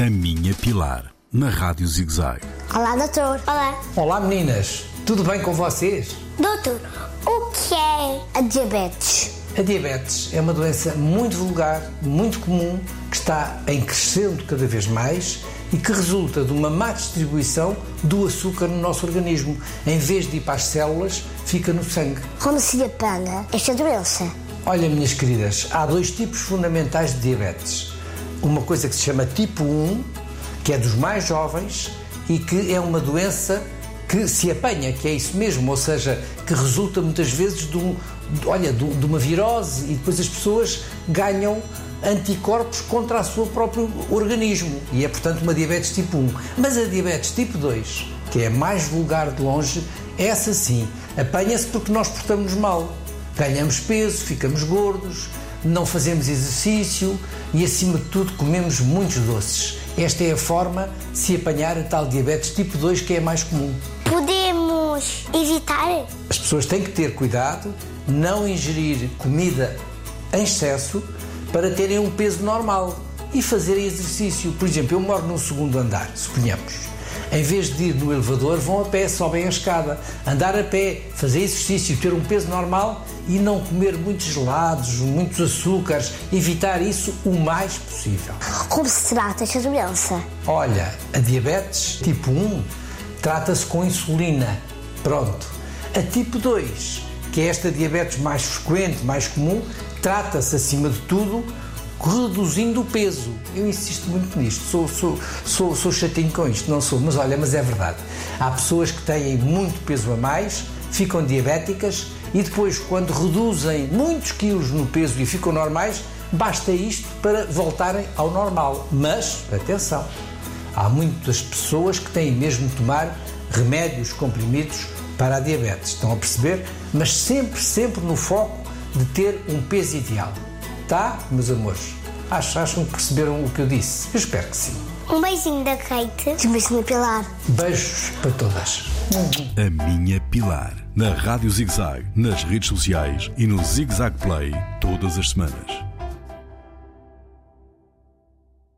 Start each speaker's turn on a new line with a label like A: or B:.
A: A Minha Pilar, na Rádio ZigZag.
B: Olá, doutor. Olá.
C: Olá meninas, tudo bem com vocês?
B: Doutor, o que é a diabetes?
C: A diabetes é uma doença muito vulgar, muito comum, que está em crescendo cada vez mais e que resulta de uma má distribuição do açúcar no nosso organismo. Em vez de ir para as células, fica no sangue.
B: Como se apanha esta doença?
C: Olha, minhas queridas, há dois tipos fundamentais de diabetes. Uma coisa que se chama tipo 1, que é dos mais jovens e que é uma doença que se apanha, que é isso mesmo, ou seja, que resulta muitas vezes de, um, de, olha, de, de uma virose e depois as pessoas ganham anticorpos contra o seu próprio organismo e é portanto uma diabetes tipo 1. Mas a diabetes tipo 2, que é a mais vulgar de longe, essa sim, apanha-se porque nós portamos mal. Ganhamos peso, ficamos gordos, não fazemos exercício e, acima de tudo, comemos muitos doces. Esta é a forma de se apanhar a tal diabetes tipo 2 que é a mais comum.
B: Podemos evitar?
C: As pessoas têm que ter cuidado, não ingerir comida em excesso para terem um peso normal e fazerem exercício. Por exemplo, eu moro num segundo andar, suponhamos. Em vez de ir no elevador, vão a pé, sobem a escada. Andar a pé, fazer exercício, ter um peso normal e não comer muitos gelados, muitos açúcares. Evitar isso o mais possível.
B: Como se trata esta doença?
C: Olha, a diabetes tipo 1 trata-se com insulina. Pronto. A tipo 2, que é esta diabetes mais frequente, mais comum, trata-se acima de tudo reduzindo o peso. Eu insisto muito nisto, sou, sou, sou, sou chatinho com isto, não sou, mas olha, mas é verdade. Há pessoas que têm muito peso a mais, ficam diabéticas e depois, quando reduzem muitos quilos no peso e ficam normais, basta isto para voltarem ao normal. Mas, atenção, há muitas pessoas que têm mesmo de tomar remédios, comprimidos para a diabetes. Estão a perceber? Mas sempre, sempre no foco de ter um peso ideal. Tá, meus amores? Acham, acham que perceberam o que eu disse? Eu espero que sim.
B: Um beijinho da Kate. Um beijinho Pilar.
C: Beijos para todas.
A: A Minha Pilar, na Rádio ZigZag, nas redes sociais e no ZigZag Play, todas as semanas.